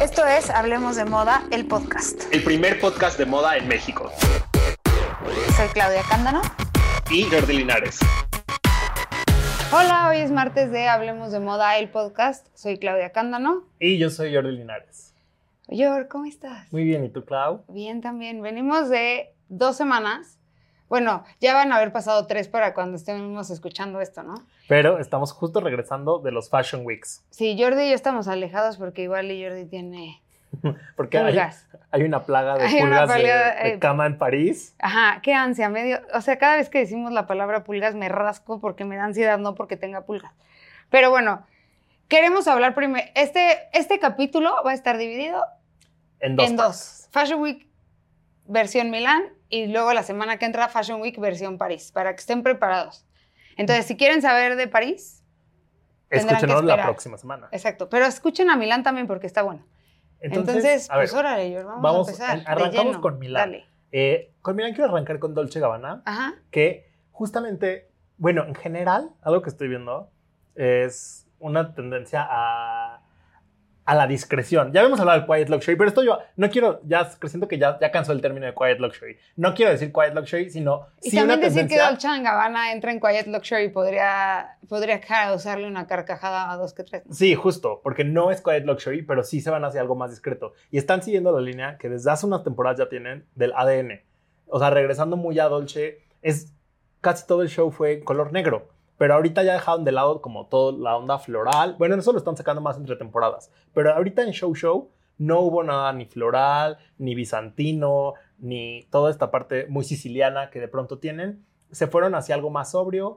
Esto es Hablemos de Moda, el podcast. El primer podcast de moda en México. Soy Claudia Cándano. Y Jordi Linares. Hola, hoy es martes de Hablemos de Moda, el podcast. Soy Claudia Cándano. Y yo soy Jordi Linares. Yor, ¿cómo estás? Muy bien, ¿y tú, Clau? Bien, también. Venimos de dos semanas. Bueno, ya van a haber pasado tres para cuando estemos escuchando esto, ¿no? Pero estamos justo regresando de los Fashion Weeks. Sí, Jordi y yo estamos alejados porque igual y Jordi tiene Porque hay, pulgas. hay una plaga de Hay pulgas de- eh, cama en París. Ajá, qué ansia, medio. O sea, cada vez que decimos la palabra pulgas me rasco porque me da ansiedad, no porque tenga pulgas. Pero bueno, queremos hablar primero. Este, este capítulo va a estar dividido En dos. en partes. dos. Fashion Week versión Milán y luego la semana que entra Fashion Week versión París, para que estén preparados. Entonces, si quieren saber de París, tendrán que Escúchenos la próxima semana. exacto. Pero escuchen a Milán también porque está bueno. Entonces, a ver, pues órale, Yor, vamos, vamos, a empezar. arrancamos con Milán. Dale. eh, con Milán quiero arrancar con Dolce Gabbana, Ajá. que justamente, bueno, en general, algo que estoy viendo es una tendencia a, a la discreción. Ya habíamos hablado del quiet luxury, pero esto yo no quiero, ya siento que ya, ya cansó el término de quiet luxury. No quiero decir quiet luxury, sino Y sí también una decir que. Dolce Gabbana entra en Quiet Luxury podría, podría causarle una carcajada a dos que tres. Sí, justo, porque no es quiet luxury, pero sí se van hacia algo más discreto. Y están siguiendo la línea que desde hace unas temporadas ya tienen del ADN. O sea, regresando muy a Dolce, es casi todo el show fue en color negro. Pero ahorita ya dejaron de lado como toda la onda floral. Bueno, eso lo están sacando más entre temporadas. Pero ahorita en Show Show no hubo nada ni floral, ni bizantino, ni toda esta parte muy siciliana que de pronto tienen. Se fueron hacia algo más sobrio,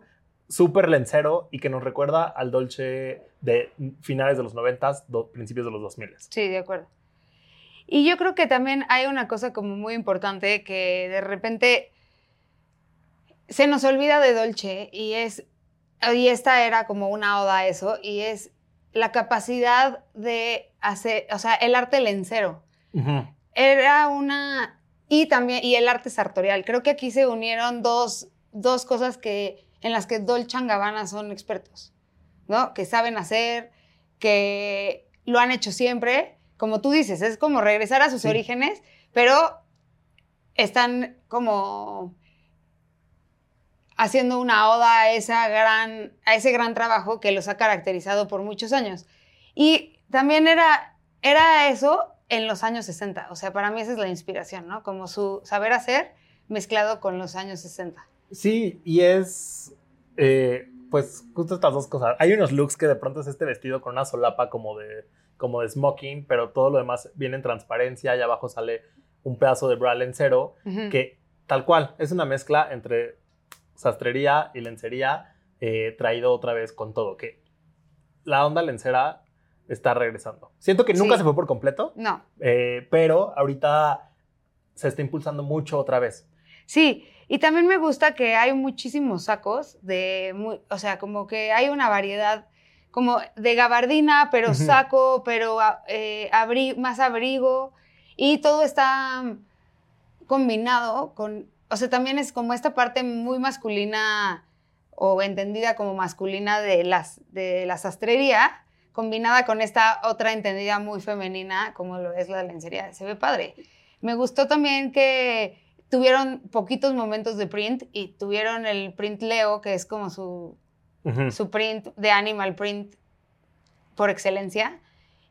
súper lencero y que nos recuerda al Dolce de finales de los 90, principios de los 2000. Sí, de acuerdo. Y yo creo que también hay una cosa como muy importante que de repente se nos olvida de Dolce y es, y esta era como una oda a eso, y es la capacidad de hacer, o sea, el arte lencero. era una y también y el arte sartorial. Creo que aquí se unieron dos, dos cosas que en las que Dolce Gabbana son expertos, ¿no? Que saben hacer, que lo han hecho siempre, como tú dices, es como regresar a sus Sí. orígenes, pero están como haciendo una oda a, esa gran, a ese gran trabajo que los ha caracterizado por muchos años. Y también era, era eso en los años 60. O sea, para mí esa es la inspiración, ¿no? Como su saber hacer mezclado con los años 60. Sí, y es eh, pues justo estas dos cosas. Hay unos looks que de pronto es este vestido con una solapa como de, como de smoking, pero todo lo demás viene en transparencia y abajo sale un pedazo de bra lencero Ujú. que tal cual es una mezcla entre sastrería y lencería eh, traído otra vez con todo, que la onda lencera está regresando. Siento que nunca Sí. se fue por completo, No, eh, pero ahorita se está impulsando mucho otra vez. Sí, y también me gusta que hay muchísimos sacos de, muy- o sea, como que hay una variedad como de gabardina, pero saco, pero a- eh, abri- más abrigo, y todo está combinado con, o sea, también es como esta parte muy masculina o entendida como masculina de, las, de la sastrería, combinada con esta otra entendida muy femenina como lo es la lencería. Se ve padre. Me gustó también que tuvieron poquitos momentos de print y tuvieron el print Leo, que es como su, su print de animal print por excelencia.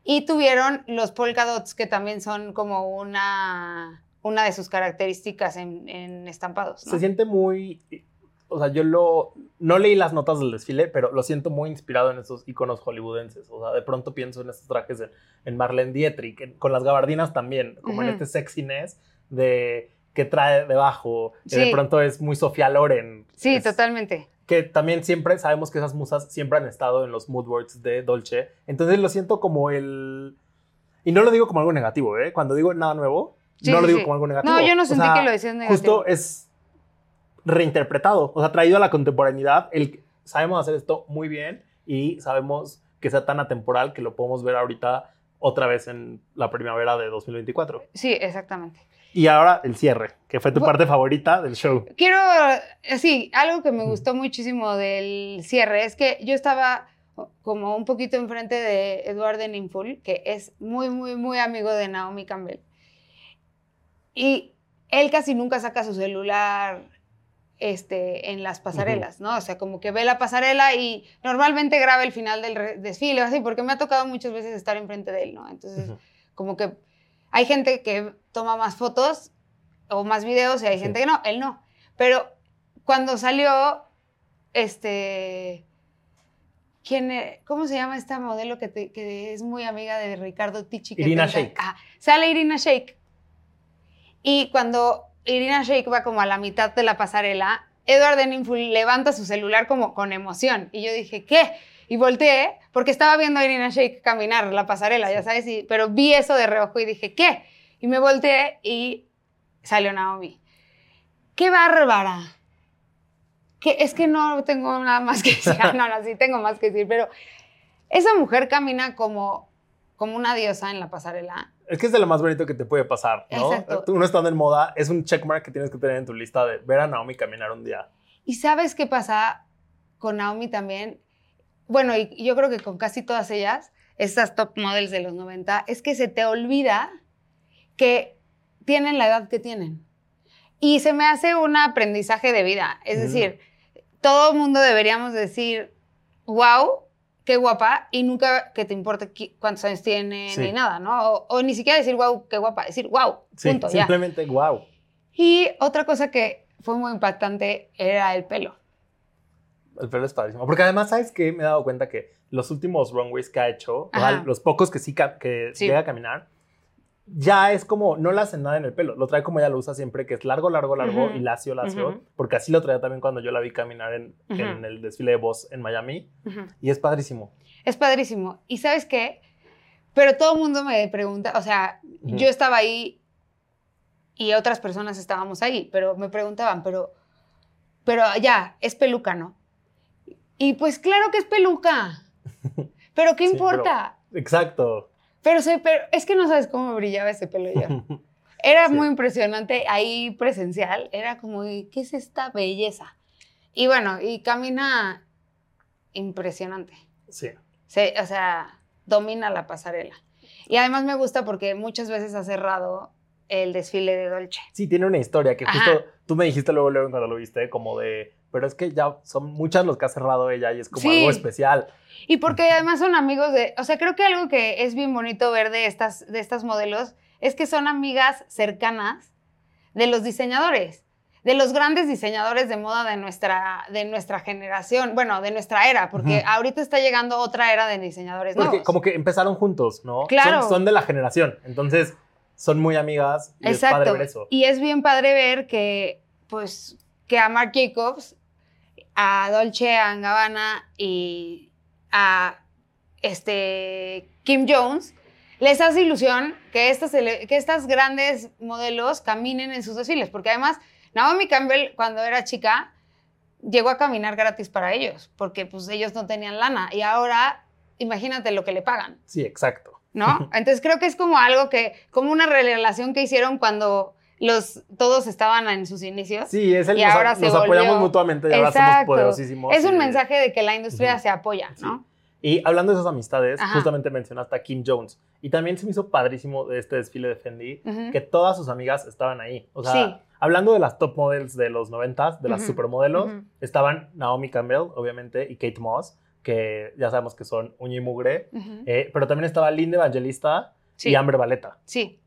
Y tuvieron los polka dots, que también son como una, una de sus características en, en estampados. ¿no? Se siente muy. O sea, yo lo. No leí las notas del desfile, pero lo siento muy inspirado en esos iconos hollywoodenses. O sea, de pronto pienso en estos trajes en, en Marlene Dietrich, en- con las gabardinas también, como en este sexiness de que trae debajo. que de Sí. pronto es muy Sofía Loren. Sí, Es- totalmente. Que también siempre sabemos que esas musas siempre han estado en los mood boards de Dolce. Entonces lo siento como el. Y no lo digo como algo negativo, ¿eh? Cuando digo nada nuevo, Sí, no lo digo sí. como algo negativo. No, yo no O sentí sea, que lo decías negativo. Justo es reinterpretado, o sea, traído a la contemporaneidad. El, sabemos hacer esto muy bien y sabemos que sea tan atemporal que lo podemos ver ahorita otra vez en la primavera de 2024. Sí, exactamente. Y ahora el cierre, que fue tu Bu- parte favorita del show. Quiero, sí, algo que me gustó muchísimo del cierre es que yo estaba como un poquito enfrente de Edward Ninful, que es muy, muy, muy amigo de Naomi Campbell. Y él casi nunca saca su celular este, en las pasarelas, ¿no? O sea, como que ve la pasarela y normalmente graba el final del desfile, o así, porque me ha tocado muchas veces estar enfrente de él, ¿no? Entonces, como que hay gente que toma más fotos o más videos y hay Sí. gente que no, él no. Pero cuando salió, este, ¿quién e- ¿cómo se llama esta modelo que, te- que es muy amiga de Ricardo Ticci? que Irina? Shayk. Ah, sale Irina Shayk. Y cuando Irina Shayk va como a la mitad de la pasarela, Edward Denninful levanta su celular como con emoción. Y yo dije, ¿qué? Y volteé, porque estaba viendo a Irina Shayk caminar la pasarela, ya sabes, y- pero vi eso de reojo y dije, ¿qué? Y me volteé y salió Naomi. ¡Qué bárbara! Que es que no tengo nada más que decir. Ah, No, no, sí tengo más que decir, pero esa mujer camina como, como una diosa en la pasarela. Es que es de lo más bonito que te puede pasar, ¿no? Exacto. Tú no estando en moda, es un checkmark que tienes que tener en tu lista de ver a Naomi caminar un día. ¿Y sabes qué pasa con Naomi también? Bueno, y yo creo que con casi todas ellas, estas top models de los 90, es que se te olvida que tienen la edad que tienen. Y se me hace un aprendizaje de vida. Es Mm. decir, todo mundo deberíamos decir, wow, qué guapa, y nunca que te importe cuántos años tiene Sí. ni nada, ¿no? O, o ni siquiera decir, wow, qué guapa, decir, wow, Sí, punto, ya. simplemente wow. Y otra cosa que fue muy impactante era el pelo. El pelo es padrísimo. Porque además, ¿sabes qué? Me he dado cuenta que los últimos runways que ha hecho, Ajá. los pocos que sí que Sí. llega a caminar, ya es como, no le hacen nada en el pelo. Lo trae como ella lo usa siempre, que es largo, largo, largo y lacio, lacio. Porque así lo traía también cuando yo la vi caminar en, en el desfile de voz en Miami. Y es padrísimo. Es padrísimo. ¿Y sabes qué? Pero todo el mundo me pregunta, o sea, yo estaba ahí y otras personas estábamos ahí, pero me preguntaban, pero, pero ya, es peluca, ¿no? Y pues claro que es peluca. Pero ¿qué Sí, importa? Exacto. Pero, se- pero es que no sabes cómo brillaba ese pelo ya. Era Sí. muy impresionante ahí presencial. Era como, ¿qué es esta belleza? Y bueno, y camina impresionante. sí. Se- o sea, domina la pasarela. Y además me gusta porque muchas veces ha cerrado el desfile de Dolce. Sí, tiene una historia que Ajá. justo tú me dijiste luego, luego cuando lo viste, como de, pero es que ya son muchas los que ha cerrado ella y es como Sí. algo especial. Y porque además son amigos de, o sea, creo que algo que es bien bonito ver de estas, de estas modelos es que son amigas cercanas de los diseñadores, de los grandes diseñadores de moda de nuestra, de nuestra generación, bueno, de nuestra era, porque Ujú. ahorita está llegando otra era de diseñadores Porque nuevos. como que empezaron juntos, ¿no? Claro. Son, son de la generación, entonces son muy amigas y es padre Exacto. ver eso. Y es bien padre ver que, pues, que a Marc Jacobs, a Dolce Gabbana y a este, Kim Jones, les hace ilusión que estas, que estas grandes modelos caminen en sus desfiles. Porque además, Naomi Campbell, cuando era chica, llegó a caminar gratis para ellos, porque pues ellos no tenían lana. Y ahora, imagínate lo que le pagan. Sí, exacto. ¿no? Entonces creo que es como algo que, como una relación que hicieron cuando los, todos estaban en sus inicios. Sí, es el Y nos, ahora se nos apoyamos volvió- mutuamente y ahora somos poderosísimos. Es un y- mensaje de que la industria se apoya, ¿no? Y hablando de esas amistades, Ajá. justamente mencionaste a Kim Jones. Y también se me hizo padrísimo de este desfile de Fendi que todas sus amigas estaban ahí. O sea, Sí. hablando de las top models de los 90, de las Ujú, supermodelos, ujú. estaban Naomi Campbell, obviamente, y Kate Moss, que ya sabemos que son uña y mugre. Eh, pero también estaba Linda Evangelista Sí. y Amber Valeta. Sí,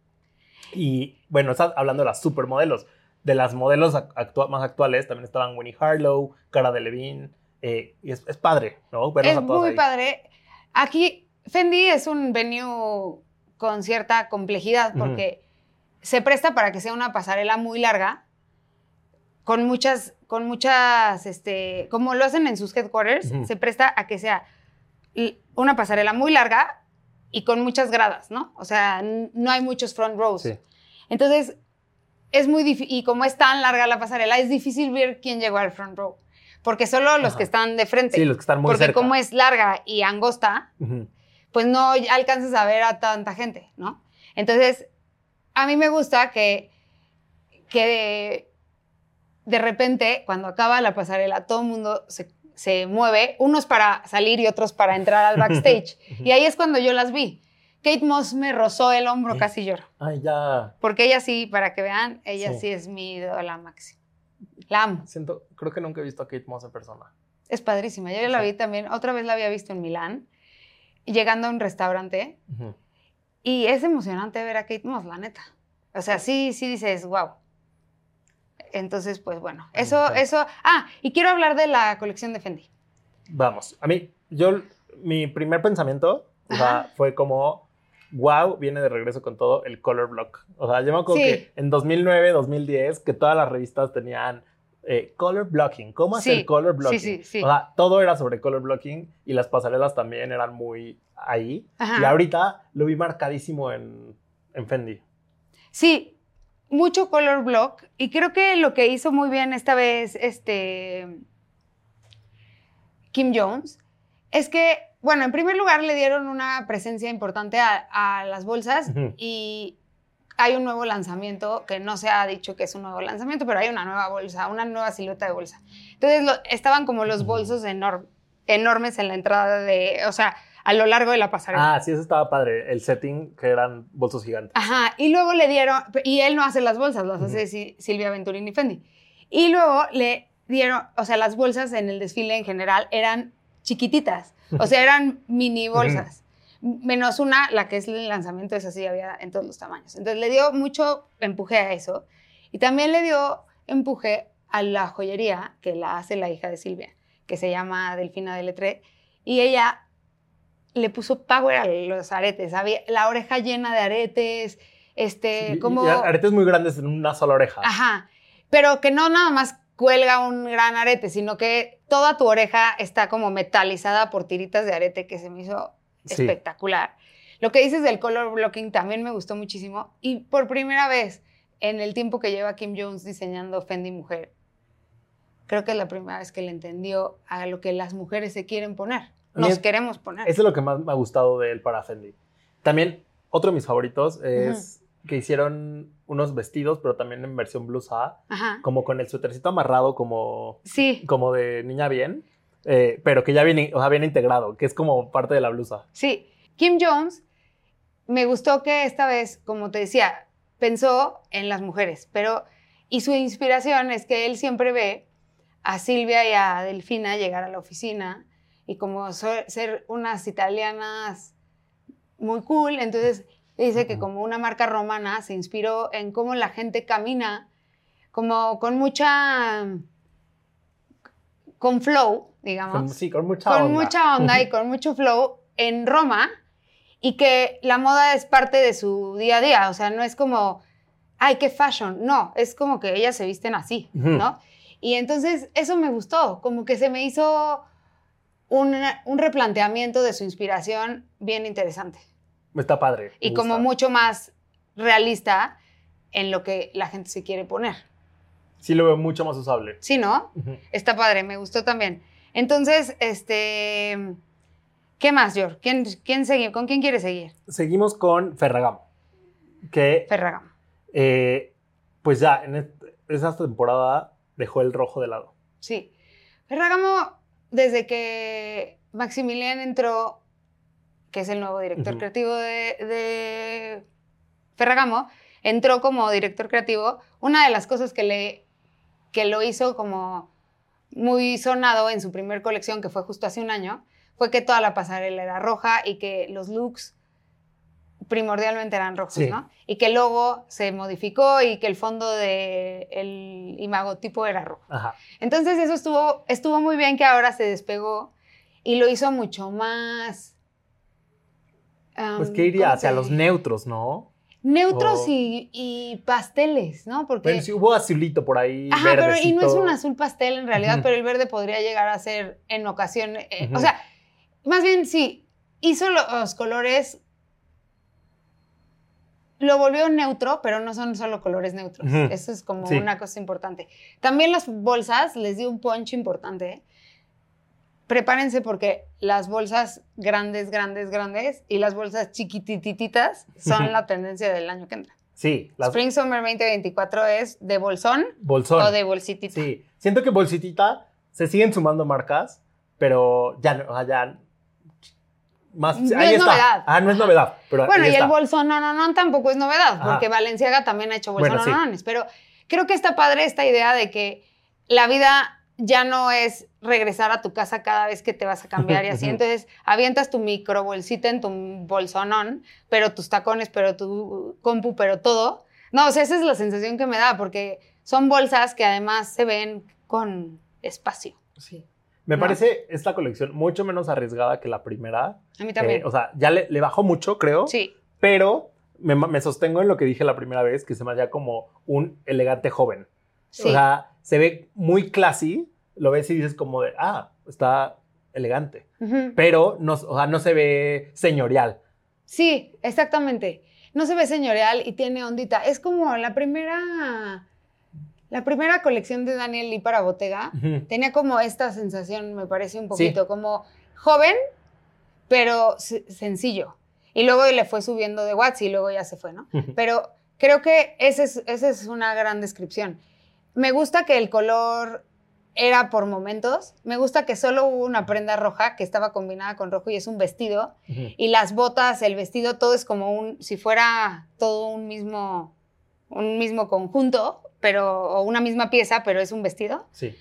Y bueno, estás hablando de las supermodelos. De las modelos actua- más actuales también estaban Winnie Harlow, Cara Delevingne. eh, y es, es padre, ¿no? Verlos es a todas muy ahí. padre. Aquí, Fendi es un venue con cierta complejidad porque se presta para que sea una pasarela muy larga, con muchas, con muchas, este, como lo hacen en sus headquarters, se presta a que sea una pasarela muy larga y con muchas gradas, ¿no? O sea, no hay muchos front rows. Sí. Entonces, es muy difícil, y como es tan larga la pasarela, es difícil ver quién llegó al front row, porque solo los Ajá. que están de frente. Sí, los que están muy porque cerca. como es larga y angosta, Ujú. pues no alcanzas a ver a tanta gente, ¿no? Entonces, a mí me gusta que, que de, de repente, cuando acaba la pasarela, todo el mundo se, se mueve, unos para salir y otros para entrar al backstage. y ahí es cuando yo las vi. Kate Moss me rozó el hombro, Sí. casi lloro. Ay, ya. Porque ella sí, para que vean, ella sí, Sí. es mi ídola máxima. La amo. Siento, creo que nunca he visto a Kate Moss en persona. Es padrísima. Yo ya la vi también, otra vez la había visto en Milán, llegando a un restaurante. Y es emocionante ver a Kate Moss, la neta. O sea, sí, sí dices, wow. Entonces, pues bueno, eso, Ok. eso. Ah, y quiero hablar de la colección de Fendi. Vamos, a mí, yo, mi primer pensamiento o sea, Ajá. fue como, wow, viene de regreso con todo el color block. O sea, yo me acuerdo Sí. que en 2009, 2010, que todas las revistas tenían eh, color blocking. ¿Cómo hacer Sí, color blocking? sí, sí. O sea, todo era sobre color blocking y las pasarelas también eran muy ahí. Ajá. Y ahorita lo vi marcadísimo en, en Fendi. Sí, mucho color block. Y creo que lo que hizo muy bien esta vez este Kim Jones es que, bueno, en primer lugar le dieron una presencia importante a, a las bolsas y hay un nuevo lanzamiento que no se ha dicho que es un nuevo lanzamiento, pero hay una nueva bolsa, una nueva silueta de bolsa. Entonces lo- estaban como los bolsos enor- enormes en la entrada de, o sea, a lo largo de la pasarela. Ah, sí, eso estaba padre. El setting, que eran bolsos gigantes. Ajá, y luego le dieron, y él no hace las bolsas, las hace Ujú. Si- Silvia Venturini Fendi. Y luego le dieron, o sea, las bolsas en el desfile en general eran chiquititas, o sea, eran mini bolsas. Menos una, la que es el lanzamiento, esa sí había en todos los tamaños. Entonces le dio mucho empuje a eso. Y también le dio empuje a la joyería que la hace la hija de Silvia, que se llama Delfina de Letré. Y ella le puso power a los aretes. Había la oreja llena de aretes, este, Y- como... y aretes muy grandes en una sola oreja. Ajá. Pero que no nada más cuelga un gran arete, sino que toda tu oreja está como metalizada por tiritas de arete que se me hizo Sí. espectacular. Lo que dices del color blocking también me gustó muchísimo. Y por primera vez en el tiempo que lleva Kim Jones diseñando Fendi Mujer, creo que es la primera vez que le entendió a lo que las mujeres se quieren poner. Nos es- queremos poner. Eso es lo que más me ha gustado de él para Fendi. También, otro de mis favoritos es que hicieron unos vestidos, pero también en versión blusa, Ajá. como con el suétercito amarrado, como, Sí, como de niña bien, eh, pero que ya viene, o sea, viene integrado, que es como parte de la blusa. Sí, Kim Jones me gustó que esta vez, como te decía, pensó en las mujeres, pero y su inspiración es que él siempre ve a Silvia y a Delfina llegar a la oficina y como ser unas italianas muy cool, entonces dice que como una marca romana se inspiró en cómo la gente camina, como con mucha, con flow, digamos Con- sí, con mucha con onda. mucha onda y con mucho flow en Roma y que la moda es parte de su día a día, o sea, no es como, ay, qué fashion, no, es como que ellas se visten así. ¿no? Y entonces eso me gustó, como que se me hizo un, un replanteamiento de su inspiración bien interesante Está padre. y como mucho más realista en lo que la gente se quiere poner. Sí lo veo mucho más usable. ¿Sí, no? Está padre, me gustó también. Entonces, este, ¿qué más, George? ¿Quién, quién sigue? ¿Con quién quieres seguir? Seguimos con Ferragamo, que Ferragamo. eh, pues ya en est- esa temporada dejó el rojo de lado. Sí. Ferragamo, desde que Maximilian entró, que es el nuevo director creativo de, de Ferragamo, entró como director creativo. Una de las cosas que, le, que lo hizo como muy sonado en su primer colección, que fue justo hace un año, fue que toda la pasarela era roja y que los looks primordialmente eran rojos, Sí. ¿no? Y que el logo se modificó y que el fondo de el imagotipo era rojo. Ajá. Entonces eso estuvo, estuvo muy bien que ahora se despegó y lo hizo mucho más... Pues um, que iría ¿cómo hacia te los neutros, ¿no? Neutros o- y, y pasteles, ¿no? Porque... Pero sí hubo azulito por ahí. Ajá, pero y no es verdecito. un azul pastel en realidad, pero el verde podría llegar a ser en ocasiones... eh. O sea, más bien sí, hizo lo- los colores... Lo volvió neutro, pero no son solo colores neutros. Eso es como Sí. una cosa importante. También las bolsas les dio un punch importante. ¿eh? Prepárense porque las bolsas grandes, grandes, grandes y las bolsas chiquitititas son la tendencia del año que entra. Sí, las Spring Summer 2024 es de bolsón bolsón. o de bolsitita. Sí, siento que bolsitita se siguen sumando marcas, pero ya, ya más, No ahí es está. novedad. Ah, no es novedad, pero Bueno, y el está. bolsononón tampoco es novedad, porque Valenciaga también ha hecho Bueno, sí. Pero creo que está padre esta idea de que la vida ya no es regresar a tu casa cada vez que te vas a cambiar y así. Entonces, avientas tu micro bolsita en tu bolsonón, pero tus tacones, pero tu compu, pero todo. No, o sea, esa es la sensación que me da, porque son bolsas que además se ven con espacio. Sí. Me ¿no? parece esta colección mucho menos arriesgada que la primera. A mí también. Eh, o sea, ya le, le bajó mucho, creo. sí. Pero me, me sostengo en lo que dije la primera vez, que se me como un elegante joven. Sí. O sea, se ve muy classy, lo ves y dices como de, ah, está elegante. Ujú. Pero no, o sea, no se ve señorial. Sí, exactamente. No se ve señorial y tiene ondita. Es como la primera, la primera colección de Daniel Lee para Bottega. Tenía como esta sensación, me parece un poquito, como joven, pero se- sencillo. Y luego le fue subiendo de watts y luego ya se fue, ¿no? Pero creo que esa es, esa es una gran descripción. Me gusta que el color era por momentos. Me gusta que solo hubo una prenda roja que estaba combinada con rojo y es un vestido. Y las botas, el vestido, todo es como un, si fuera todo un mismo, un mismo conjunto, pero, o una misma pieza, pero es un vestido. Sí.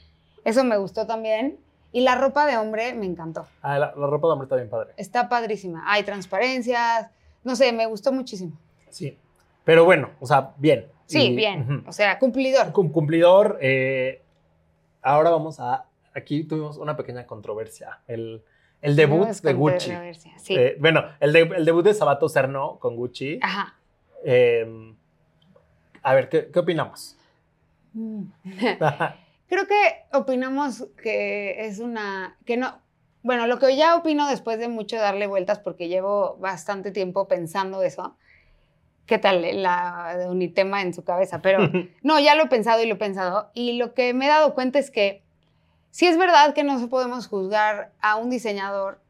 Eso me gustó también. Y la ropa de hombre me encantó. Ah, la, la ropa de hombre está bien padre. Está padrísima. Hay transparencias. No sé, me gustó muchísimo. Sí. Pero bueno, o sea, bien. Sí, Y- bien. O sea, cumplidor. Cum- cumplidor. eh, ahora vamos a. Aquí tuvimos una pequeña controversia. El, el debut de Gucci. Sí. Eh, bueno, el, de- el debut de Sabato Cerno con Gucci. Ajá. Eh, a ver, ¿qué, qué opinamos? Creo que opinamos que es una, que no, bueno, lo que ya opino después de mucho darle vueltas, porque llevo bastante tiempo pensando eso, ¿qué tal la de Unitema en su cabeza? Pero no, ya lo he pensado y lo he pensado, y lo que me he dado cuenta es que sí es verdad que no podemos juzgar a un diseñador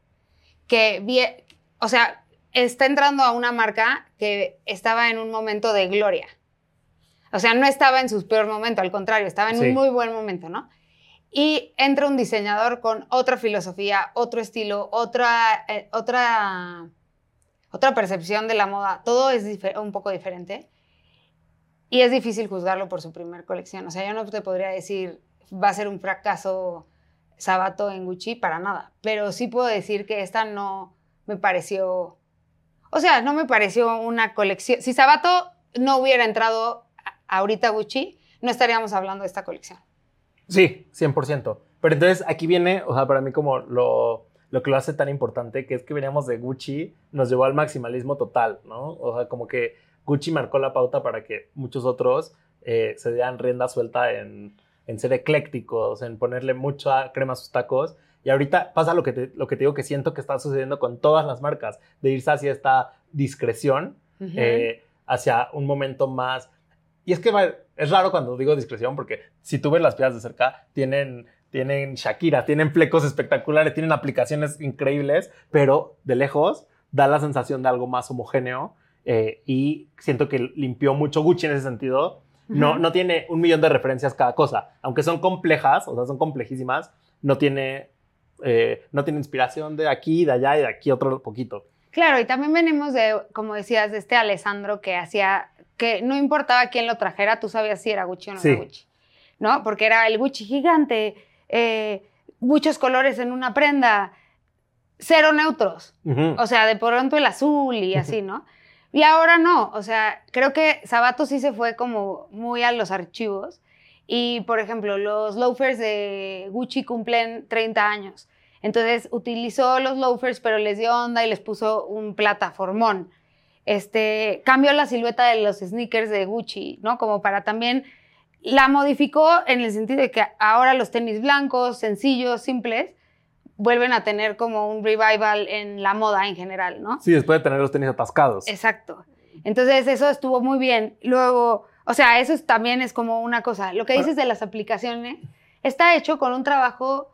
que, o sea, está entrando a una marca que estaba en un momento de gloria. O sea, no estaba en su peor momento, al contrario, estaba en Sí. un muy buen momento, ¿no? Y entra un diseñador con otra filosofía, otro estilo, otra, eh, otra, otra percepción de la moda. Todo es un poco diferente. Y es difícil juzgarlo por su primer colección. O sea, yo no te podría decir, va a ser un fracaso Sabato en Gucci, para nada. Pero sí puedo decir que esta no me pareció... O sea, no me pareció una colección... Si Sabato no hubiera entrado ahorita Gucci, no estaríamos hablando de esta colección. Sí, 100%. Pero entonces aquí viene, o sea, para mí como lo, lo que lo hace tan importante, que es que veníamos de Gucci, nos llevó al maximalismo total, ¿no? O sea, como que Gucci marcó la pauta para que muchos otros eh, se dieran rienda suelta en, en ser eclécticos, en ponerle mucha crema a sus tacos. Y ahorita pasa lo que, te, lo que te digo que siento que está sucediendo con todas las marcas, de irse hacia esta discreción, eh, hacia un momento más. Y es que es raro cuando digo discreción, porque si tú ves las piezas de cerca, tienen, tienen Shakira, tienen flecos espectaculares, tienen aplicaciones increíbles, pero de lejos da la sensación de algo más homogéneo. eh, y siento que limpió mucho Gucci en ese sentido. No, no tiene un millón de referencias cada cosa. Aunque son complejas, o sea, son complejísimas, no tiene, eh, no tiene inspiración de aquí, de allá y de aquí otro poquito. Claro, y también venimos de, como decías, de este Alessandro que hacía, que no importaba quién lo trajera, tú sabías si era Gucci o no Sí. era Gucci, ¿no? Porque era el Gucci gigante, eh, muchos colores en una prenda, cero neutros, o sea, de pronto el azul y así, ¿no? Y ahora no, o sea, creo que Sabato sí se fue como muy a los archivos. Y, por ejemplo, los loafers de Gucci cumplen 30 años. Entonces utilizó los loafers, pero les dio onda y les puso un plataformón. Este, cambió la silueta de los sneakers de Gucci, ¿no? Como para también la modificó en el sentido de que ahora los tenis blancos, sencillos, simples, vuelven a tener como un revival en la moda en general, ¿no? Sí, después de tener los tenis atascados. Exacto. Entonces eso estuvo muy bien. Luego, o sea, eso es- también es como una cosa. Lo que dices de las aplicaciones está hecho con un trabajo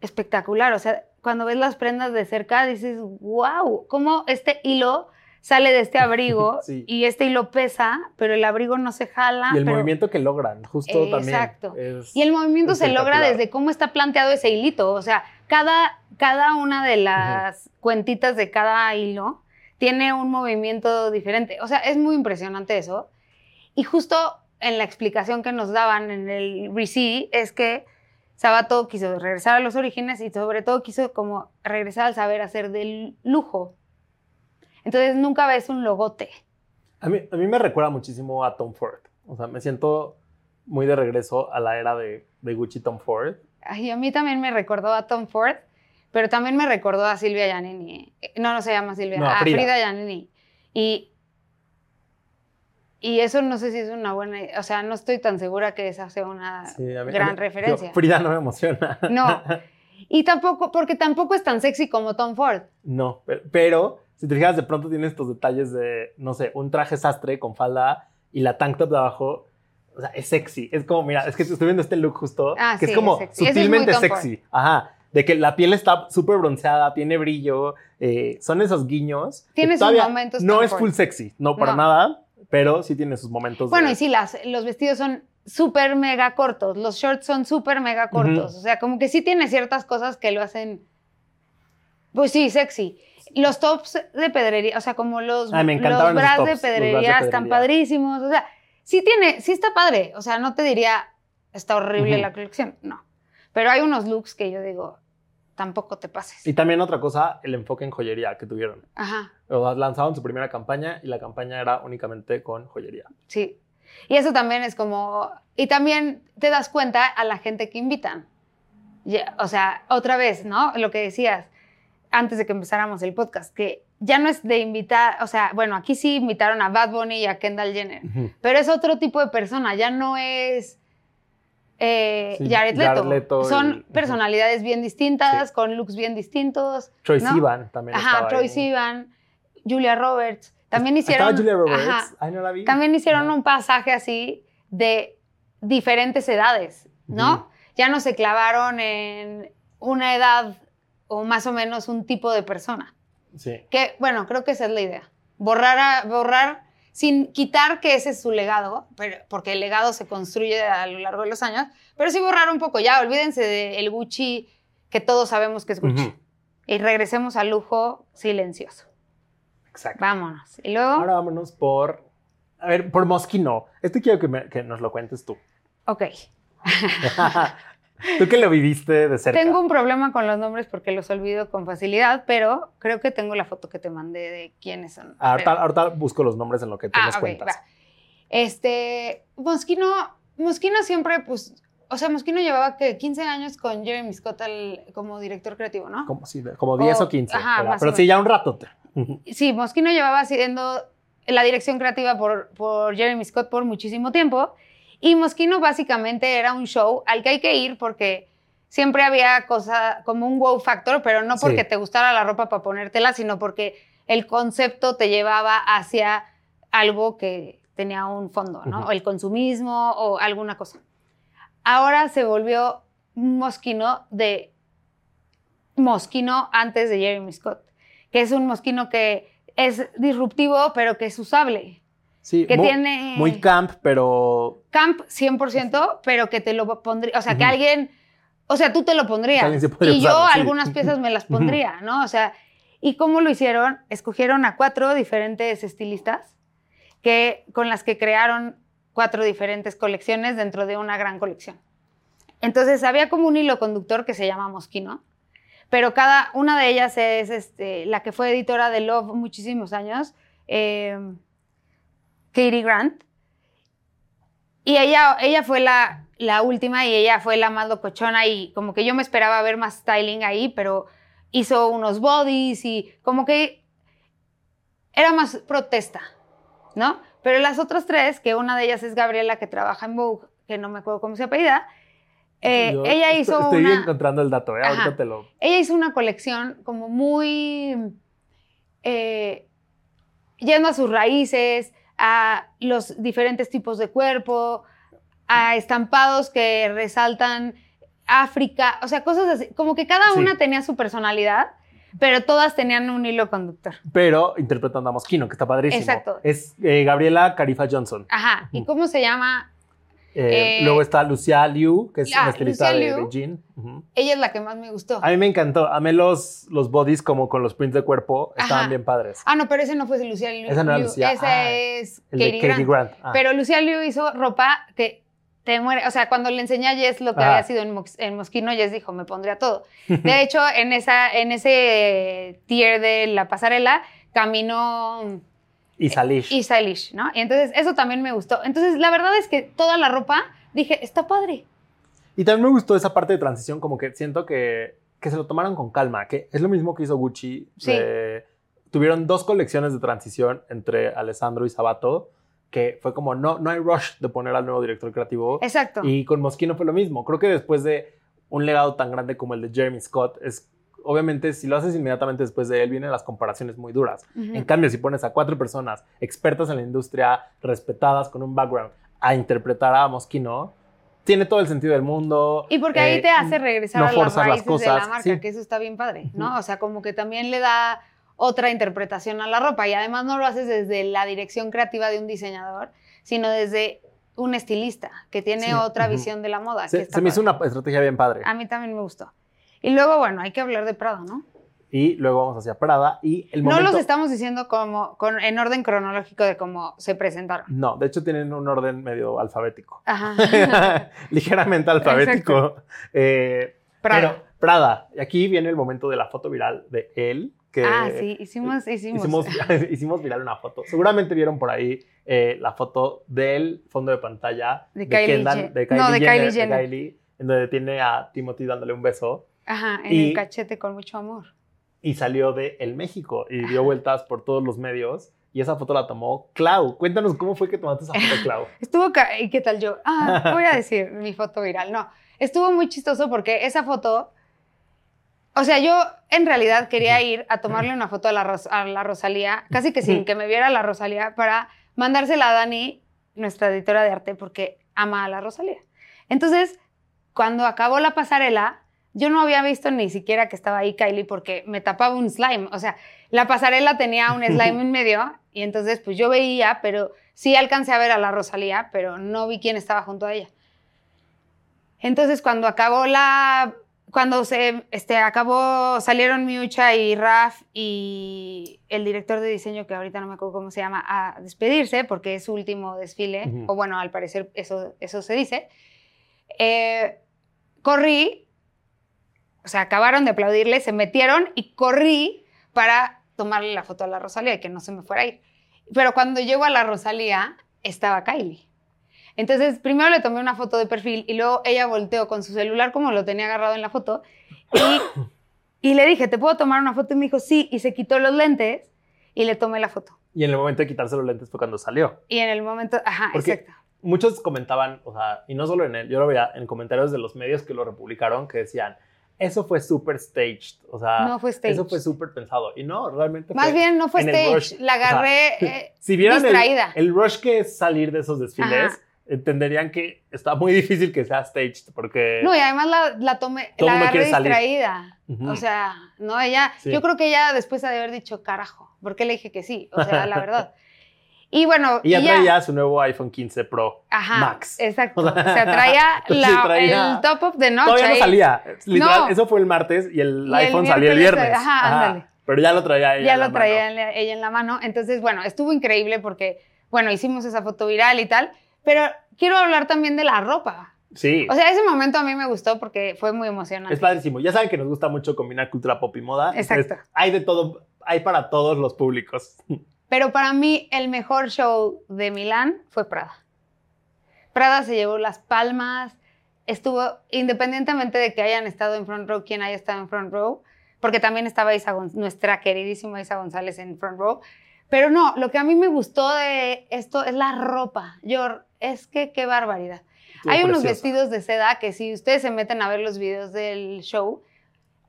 espectacular. O sea, cuando ves las prendas de cerca dices, wow, cómo este hilo sale de este abrigo Sí. y este hilo pesa, pero el abrigo no se jala. y el pero- movimiento que logran, justo también. Exacto. Y el movimiento se logra desde cómo está planteado ese hilito. O sea, cada, cada una de las cuentitas de cada hilo tiene un movimiento diferente. O sea, es muy impresionante eso. Y justo en la explicación que nos daban en el RISI es que Sabato quiso regresar a los orígenes y sobre todo quiso como regresar al saber hacer del lujo. Entonces nunca ves un logote. A mí, a mí me recuerda muchísimo a Tom Ford. O sea, me siento muy de regreso a la era de, de Gucci Tom Ford. Ay, a mí también me recordó a Tom Ford, pero también me recordó a Silvia Giannini. Eh, No, no se llama Silvia, No, a a Frida. Frida, Giannini. Y, y eso no sé si es una buena, o sea, no estoy tan segura que esa sea una Sí, mí- gran mí- referencia. yo- Frida no me emociona. No. Y tampoco, porque tampoco es tan sexy como Tom Ford. No, pero, pero si te fijas, de pronto tiene estos detalles de, no sé, un traje sastre con falda y la tank top de abajo. O sea, es sexy. Es como, mira, es que estoy viendo este look justo, Ah, que sí, es como es sexy. Es sutilmente Tom sexy. Ajá. De que la piel está súper bronceada, tiene brillo, eh, son esos guiños. Tiene sus momentos No Tom es full sexy, no para No. nada, pero sí tiene sus momentos. Bueno, de- y sí, las, los vestidos son súper mega cortos, los shorts son súper mega cortos, Ujú. o sea, como que sí tiene ciertas cosas que lo hacen, pues sí, sexy. Los tops de pedrería, o sea, como los, Ay, me los bras tops, de los bras de pedrería están pedrería. padrísimos, o sea, sí tiene, sí está padre, o sea, no te diría, está horrible la colección, no. Pero hay unos looks que yo digo, tampoco te pases. Y también otra cosa, el enfoque en joyería que tuvieron. Ajá, lanzaron su primera campaña y la campaña era únicamente con joyería. sí. Y eso también es como, y también te das cuenta a la gente que invitan. Ya, o sea, otra vez, ¿no? Lo que decías antes de que empezáramos el podcast, que ya no es de invitar, o sea, bueno, aquí sí invitaron a Bad Bunny y a Kendall Jenner, pero es otro tipo de persona, ya no es eh, Sí, Jared Leto. Jared Leto Son personalidades bien distintas, Sí. con looks bien distintos. Troy ¿no? Sivan también. Ajá, estaba Troy ahí. Sivan, Julia Roberts. También hicieron. Julia Roberts. Ajá, Ay, no la vi. también hicieron un pasaje así de diferentes edades, ¿no? Ya no se clavaron en una edad o más o menos un tipo de persona. Sí. Que, bueno, creo que esa es la idea. Borrar, a- borrar sin quitar que ese es su legado, pero, porque el legado se construye a lo largo de los años, pero sí borrar un poco. Ya, olvídense del Gucci que todos sabemos que es Gucci. Y regresemos al lujo silencioso. Exacto. Vámonos. Y luego, Ahora vámonos por. A ver, por Moschino. Este quiero que, me- que nos lo cuentes tú. ok. tú que lo viviste de cerca. Tengo un problema con los nombres porque los olvido con facilidad, pero creo que tengo la foto que te mandé de quiénes son. Ahorita, Pero- ahorita busco los nombres en lo que tú Ah, nos ok, cuentas. va. Este, Mosquino, Mosquino siempre, pues, o sea, Mosquino llevaba que 15 años con Jeremy Scott al- como director creativo, ¿no? Como, sí, como 10 O- o 15. ajá, ¿verdad? más o Pero sí, ya un rato. Sí, Mosquino llevaba haciendo la dirección creativa por, por Jeremy Scott por muchísimo tiempo. Y Mosquino básicamente era un show al que hay que ir porque siempre había cosa como un wow factor, pero no porque Sí. te gustara la ropa para ponértela, sino porque el concepto te llevaba hacia algo que tenía un fondo, ¿no? O el consumismo o alguna cosa. Ahora se volvió un Mosquino de Mosquino antes de Jeremy Scott, que es un Mosquino que es disruptivo, pero que es usable. Sí, Que muy, tiene- muy camp, pero Camp 100%, pero que te lo pondría, o sea, que Ujú. alguien, o sea, tú te lo pondrías. Que y yo usar, sí. algunas piezas me las pondría, ¿no? O sea, ¿y cómo lo hicieron? Escogieron a cuatro diferentes estilistas que, con las que crearon cuatro diferentes colecciones dentro de una gran colección. Entonces, había como un hilo conductor que se llama Mosquino, pero cada una de ellas es este, la que fue editora de Love muchísimos años, eh, Katie Grant. Y ella, ella fue la, la última y ella fue la más locochona y como que yo me esperaba ver más styling ahí, pero hizo unos bodies y como que era más protesta, ¿no? Pero las otras tres, que una de ellas es Gabriela que trabaja en Vogue, que no me acuerdo cómo se apellida, eh, yo ella estoy- hizo Estoy una... encontrando el dato, ¿eh? Ajá. Ahorita te lo. Ella hizo una colección como muy eh, yendo a sus raíces, a los diferentes tipos de cuerpo, a estampados que resaltan África, o sea, cosas así, como que cada Sí. una tenía su personalidad, pero todas tenían un hilo conductor. Pero interpretando a Mosquino, que está padrísimo. Exacto. Es eh, Gabriela Carifa Johnson. Ajá, ¿y cómo se llama? Eh, Eh, luego está Lucia Liu, que es ah, una estilista Lucia de Liu. Beijing. Ella es la que más me gustó. A mí me encantó. Amé los, los bodies como con los prints de cuerpo. Estaban Ajá. bien padres. Ah, no, pero ese no fue Lucía Liu. Esa no era Liu, Lucía. Esa Ah, es El Katie, de Katie Grant. Grant. Ah. Pero Lucía Liu hizo ropa que te muere. O sea, cuando le enseñé a Jess lo que había sido en Mosquino, Jess dijo, me pondría todo. De hecho, en, esa, en ese tier de la pasarela caminó y Salish. y stylish, ¿no? Y entonces eso también me gustó. Entonces, la verdad es que toda la ropa, dije, está padre. Y también me gustó esa parte de transición, como que siento que, que se lo tomaron con calma, que es lo mismo que hizo Gucci. Sí. de- tuvieron dos colecciones de transición entre Alessandro y Sabato, que fue como, no, no hay rush de poner al nuevo director creativo. Exacto. Y con Moschino fue lo mismo. Creo que después de un legado tan grande como el de Jeremy Scott, es obviamente si lo haces inmediatamente después de él, vienen las comparaciones muy duras. En cambio, si pones a cuatro personas expertas en la industria, respetadas, con un background, a interpretar a Moschino, tiene todo el sentido del mundo. Y porque ahí eh, te hace regresar no a las raíces de la marca, sí. que eso está bien padre, ¿no? Ujú. O sea, como que también le da otra interpretación a la ropa y además no lo haces desde la dirección creativa de un diseñador, sino desde un estilista que tiene Sí, otra visión de la moda. que Se, está se me hizo una estrategia bien padre. A mí también me gustó. Y luego, bueno, hay que hablar de Prada, ¿no? Y luego vamos hacia Prada y el No momento... los estamos diciendo como con, en orden cronológico de cómo se presentaron. No, de hecho tienen un orden medio alfabético. Ajá. Ligeramente alfabético. Eh, Prada. Pero Prada, y aquí viene el momento de la foto viral de él. Que ah, sí, hicimos, hicimos. Hicimos, hicimos viral una foto. Seguramente vieron por ahí eh, la foto del fondo de pantalla De Kylie Kendall- de no, de Jenner, Kylie Jenner. Kylie, en donde tiene a Timothy dándole un beso Ajá, en Y- el cachete con mucho amor. y salió de El México y dio vueltas por todos los medios. Y esa foto la tomó Clau. Cuéntanos cómo fue que tomaste esa foto, Clau. Estuvo, ¿y qué tal yo? Ah, voy a decir mi foto viral. No, estuvo muy chistoso porque esa foto, o sea, yo en realidad quería ir a tomarle una foto a la, Ros- a la Rosalía, casi que sin que me viera la Rosalía, para mandársela a Dani, nuestra editora de arte, porque ama a la Rosalía. Entonces, cuando acabó la pasarela, yo no había visto ni siquiera que estaba ahí Kylie porque me tapaba un slime. O sea, la pasarela tenía un slime en medio y entonces pues yo veía, pero sí alcancé a ver a la Rosalía, pero no vi quién estaba junto a ella. Entonces cuando acabó la, cuando se, este, acabó, salieron Miucha y Raf y el director de diseño, que ahorita no me acuerdo cómo se llama, a despedirse porque es su último desfile, Ujú. o bueno, al parecer eso, eso se dice. Eh, corrí, o sea, acabaron de aplaudirle, se metieron y corrí para tomarle la foto a la Rosalía y que no se me fuera a ir. Pero cuando llego a la Rosalía, estaba Kylie. Entonces, primero le tomé una foto de perfil y luego ella volteó con su celular como lo tenía agarrado en la foto y, y le dije, ¿te puedo tomar una foto? Y me dijo, sí, y se quitó los lentes y le tomé la foto. Y en el momento de quitarse los lentes fue cuando salió. Y en el momento, ajá, Porque- exacto. Muchos comentaban, o sea, y no solo en él, yo lo veía en comentarios de los medios que lo republicaron que decían, eso fue súper staged, o sea, No fue staged. eso fue súper pensado. Y no, realmente Más fue bien no fue en el stage, rush. la O sea, agarré eh, si vieran el, distraída. el rush que es salir de esos desfiles, Ajá. entenderían que está muy difícil que sea staged, porque... No, y además la, la tomé, la el agarré distraída. O sea, no, ella, Sí. yo creo que ella después ha de haber dicho, carajo, ¿por qué le dije que sí? O sea, la verdad. Y bueno, y ya y ya- traía su nuevo iPhone 15 Pro Ajá, Max. exacto. O sea, traía, la- traía- el top of the notch Todavía no ahí. salía. Literal, No. eso fue el martes y el iPhone salía el viernes. ajá, ándale. Pero ya lo traía ella Ya en la lo traía mano. en la- ella en la mano. Entonces, bueno, estuvo increíble porque, bueno, hicimos esa foto viral y tal. Pero quiero hablar también de la ropa. Sí. O sea, ese momento a mí me gustó porque fue muy emocionante. Es padrísimo. Ya saben que nos gusta mucho combinar cultura pop y moda. Exacto. Entonces, hay de todo, hay para todos los públicos. Pero para mí el mejor show de Milán fue Prada. Prada se llevó las palmas, estuvo, independientemente de que hayan estado en front row, quien haya estado en front row, porque también estaba Isa nuestra queridísima Isa González en front row. Pero no, lo que a mí me gustó de esto es la ropa. Yo, es que qué barbaridad. Estuvo Hay unos vestidos de seda que si ustedes se meten a ver los videos del show,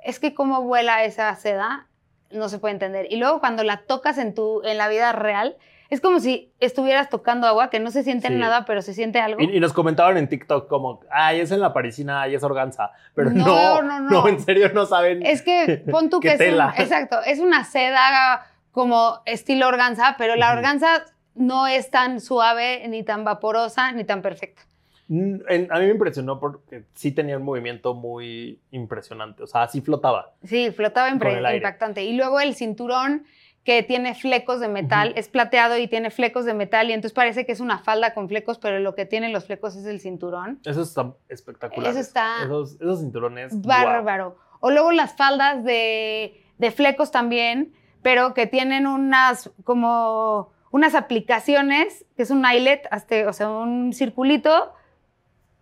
es que cómo vuela esa seda, no se puede entender. Y luego cuando la tocas en, tu, en la vida real, es como si estuvieras tocando agua, que no se siente Sí. nada, pero se siente algo. Y, y nos comentaban en TikTok como, ay, es en la parisina, ay, es organza. Pero no, No, no, no, no. en serio no saben. Es que pon tú que es un- tela. exacto, es una seda como estilo organza, pero la organza no es tan suave, ni tan vaporosa, ni tan perfecta. Mm, en- a mí me impresionó porque sí tenía un movimiento muy impresionante. O sea, sí flotaba. Sí, flotaba impactante. Y luego el cinturón que tiene flecos de metal, es plateado y tiene flecos de metal y entonces parece que es una falda con flecos, pero lo que tiene los flecos es el cinturón. Eso está espectacular. Eso está Esos, esos cinturones. Bárbaro. O luego las faldas de, de flecos también, pero que tienen unas como unas aplicaciones, que es un eyelet, hasta, o sea, un circulito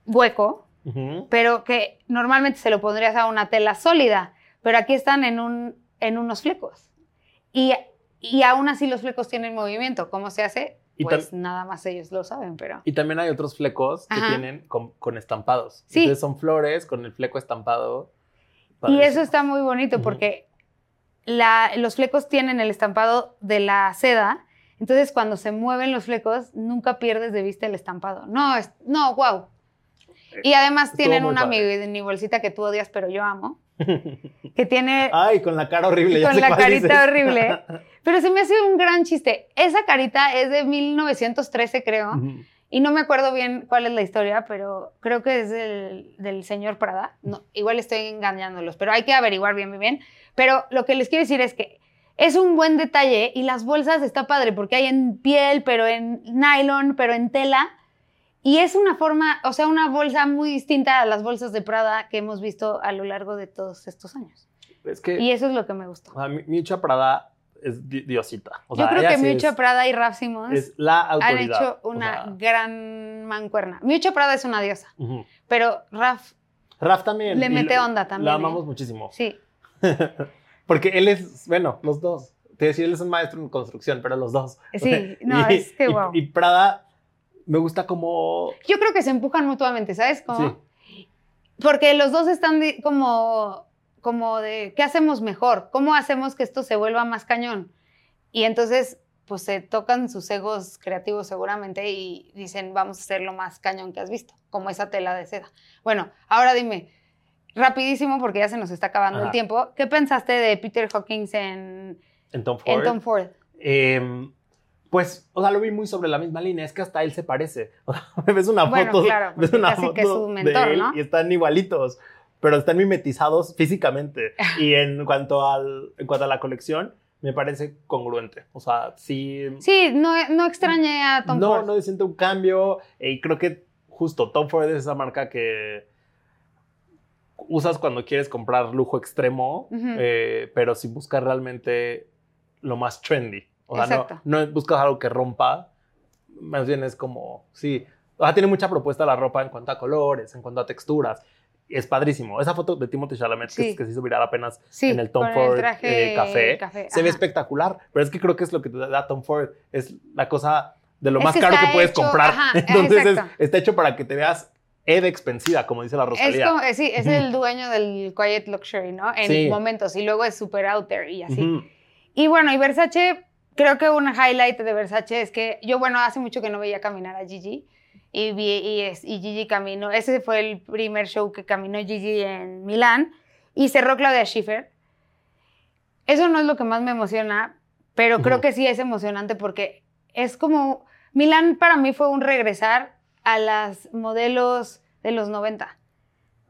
hueco, pero que normalmente se lo pondrías a una tela sólida, pero aquí están en, un, en unos flecos. Y, y aún así los flecos tienen movimiento. ¿Cómo se hace? Y Pues nada más ellos lo saben, pero... Y también hay otros flecos que tienen con, con estampados. Sí. Entonces son flores con el fleco estampado. Y eso está muy bonito porque la- los flecos tienen el estampado de la seda. Entonces, cuando se mueven los flecos, nunca pierdes de vista el estampado. No, es, no, wow. Y además Estuvo tienen una padre. mini bolsita que tú odias, pero yo amo. Que tiene Ay, con la cara horrible. con la carita dices. horrible. Pero se me hace un gran chiste. Esa carita es de 1913, creo. Ujú. Y no me acuerdo bien cuál es la historia, pero creo que es del, del señor Prada. No, igual estoy engañándolos, pero hay que averiguar bien, bien, bien. Pero lo que les quiero decir es que es un buen detalle y las bolsas está padre porque hay en piel, pero en nylon, pero en tela. Y es una forma, o sea, una bolsa muy distinta a las bolsas de Prada que hemos visto a lo largo de todos estos años. Es que Y eso es lo que me gustó. o sea, Mi- Miuccia Prada es di- diosita. O Yo sea, creo ella que sí es, Prada y Raf Simons la han hecho o una sea, gran mancuerna. Miuccia Prada es una diosa, ujú. pero Raf Raf también. Le y mete lo- onda también, Lo ¿eh? amamos muchísimo. Sí, Porque él es, bueno, los dos. Te decía, él es un maestro en construcción, pero los dos. Sí, no, es que y- guau. Y Prada me gusta como... yo creo que se empujan mutuamente, ¿sabes? Sí. Porque los dos están como, como de, ¿qué hacemos mejor? ¿Cómo hacemos que esto se vuelva más cañón? Y entonces, pues se tocan sus egos creativos seguramente y dicen, vamos a hacer lo más cañón que has visto, como esa tela de seda. Bueno, ahora dime, rapidísimo, porque ya se nos está acabando el tiempo, ¿qué pensaste de Peter Hawkins en, En Tom Ford. en Tom Ford? Eh, pues, o sea, lo vi muy sobre la misma línea. Es que hasta él se parece. O sea, ves una Bueno, foto, claro, ves una foto que es de mentor, él ¿no? y están igualitos, pero están mimetizados físicamente. y en cuanto, al, en cuanto a la colección, me parece congruente. O sea, sí... Sí, no, no extrañé a Tom no, Ford. no siento un cambio. Y creo que justo Tom Ford es esa marca que usas cuando quieres comprar lujo extremo, Ujú. eh, pero sin buscar realmente lo más trendy. O sea, Exacto. no, no buscas algo que rompa, más bien es como, sí, o sea, tiene mucha propuesta la ropa en cuanto a colores, en cuanto a texturas. Es padrísimo. Esa foto de Timothy Chalamet que, Sí. que se hizo viral apenas Sí, en el Tom Ford traje eh, café, café, se ve espectacular. Pero es que creo que es lo que te da Tom Ford. Es la cosa de lo Es más que caro que puedes hecho- comprar. ajá, Entonces es- está hecho para que te veas Ed expensiva, como dice la Es Rosalía. como, eh, sí, es el dueño del Quiet Luxury, ¿no? En Sí. momentos. Y luego es super out there y así. Ujú. Y bueno, y Versace, creo que un highlight de Versace es que yo, bueno, hace mucho que no veía caminar a Gigi. Y, vi, y, es- y Gigi caminó. Ese fue el primer show que caminó Gigi en Milán. Y cerró Claudia Schiffer. Eso no es lo que más me emociona, pero creo que sí es emocionante porque es como. Milán para mí fue un regresar a las modelos de los 90.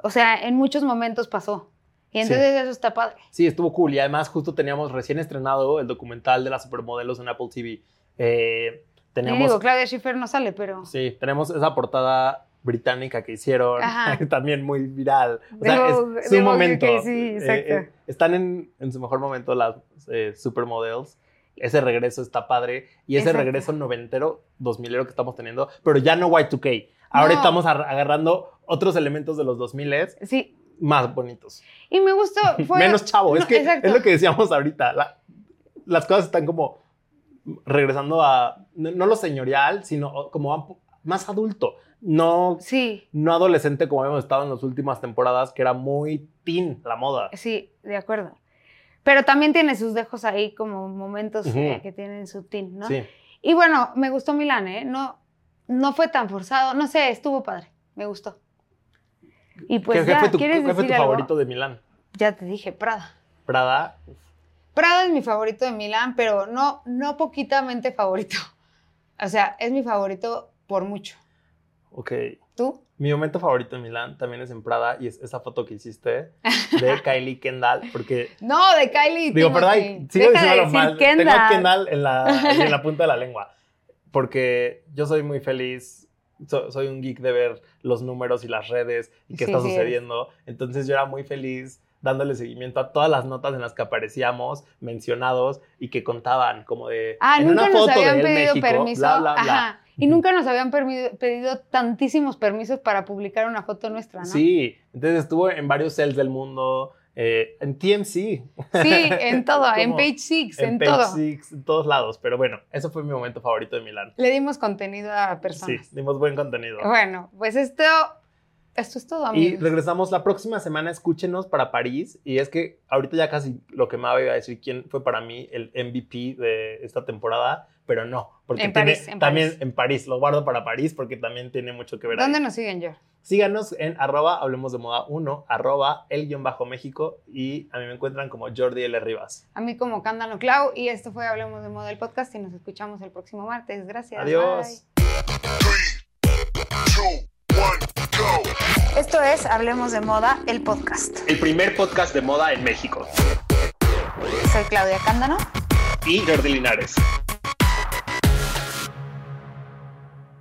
O sea, en muchos momentos pasó. Y entonces eso está padre. Sí, estuvo cool. Y además, justo teníamos recién estrenado el documental de las supermodelos en Apple TV. Eh, Y teníamos, digo, Claudia Schiffer no sale, pero. sí, tenemos esa portada británica que hicieron, también muy viral. O sea, Vogue- es su momento. UK, sí, exacto. Eh, eh, están en, en su mejor momento las eh, supermodels. Ese regreso está padre. Y ese Exacto. regreso noventero, dos milero que estamos teniendo, pero ya no Y2K. Ahora No. estamos ar- agarrando otros elementos de los 2000 Sí. Más bonitos. Y me gustó. Fue, Menos chavo. es que exacto. es lo que decíamos ahorita. la- las cosas están como regresando a no, no lo señorial, sino como más adulto. No, Sí, no adolescente como habíamos estado en las últimas temporadas, que era muy teen la moda. sí, de acuerdo. Pero también tiene sus dejos ahí como momentos eh, que tienen su tin, ¿no? Sí. Y bueno, me gustó Milán, ¿eh? No, no fue tan forzado. No sé, estuvo padre. Me gustó. Y pues ¿Qué, ya, fue tu, ¿quieres qué fue decir tu algo? favorito de Milán? Ya te dije, Prada. Prada. Prada es mi favorito de Milán, pero no, no poquitamente favorito. O sea, es mi favorito por mucho. Ok. ¿Tú? Mi momento favorito en Milán también es en Prada y es esa foto que hiciste de Kylie Kendall, porque No, de Kylie. digo, perdón, sigo de diciéndolo decir mal. Kendall. Tengo a Kendall en la, en la punta de la lengua, porque yo soy muy feliz, so- soy un geek de ver los números y las redes y qué Sí, está sucediendo, entonces yo era muy feliz dándole seguimiento a todas las notas en las que aparecíamos mencionados y que contaban como de Ah, en nunca una nos foto de habían pedido México, permiso. bla, bla, bla. Ajá. Y nunca nos habían pedido tantísimos permisos para publicar una foto nuestra, ¿no? Sí, entonces estuvo en varios cells del mundo, eh, en TMC. Sí, en todo, en Page Six, en, Page todo. Six, en todos lados. Pero bueno, eso fue mi momento favorito de Milán. Le dimos contenido a Sí, personas. dimos buen contenido. Bueno, pues esto, esto es todo, Y amigos. regresamos la próxima semana, escúchenos para París. Y es que ahorita ya casi lo que me iba a decir quién fue para mí el MVP de esta temporada, pero no, porque En tiene París, en también París. en París, lo guardo para París porque también tiene mucho que ver. ahí. ¿Dónde nos siguen, George? Síganos en arroba hablemos de moda 1, arroba el guion bajo México y a mí me encuentran como Jordi L. Rivas. A mí como Cándalo Clau y esto fue Hablemos de Moda el podcast y nos escuchamos el próximo martes. Gracias. Adiós. bye. Esto es Hablemos de Moda el podcast. El primer podcast de moda en México. Soy Claudia Cándano. Y Jordi Linares.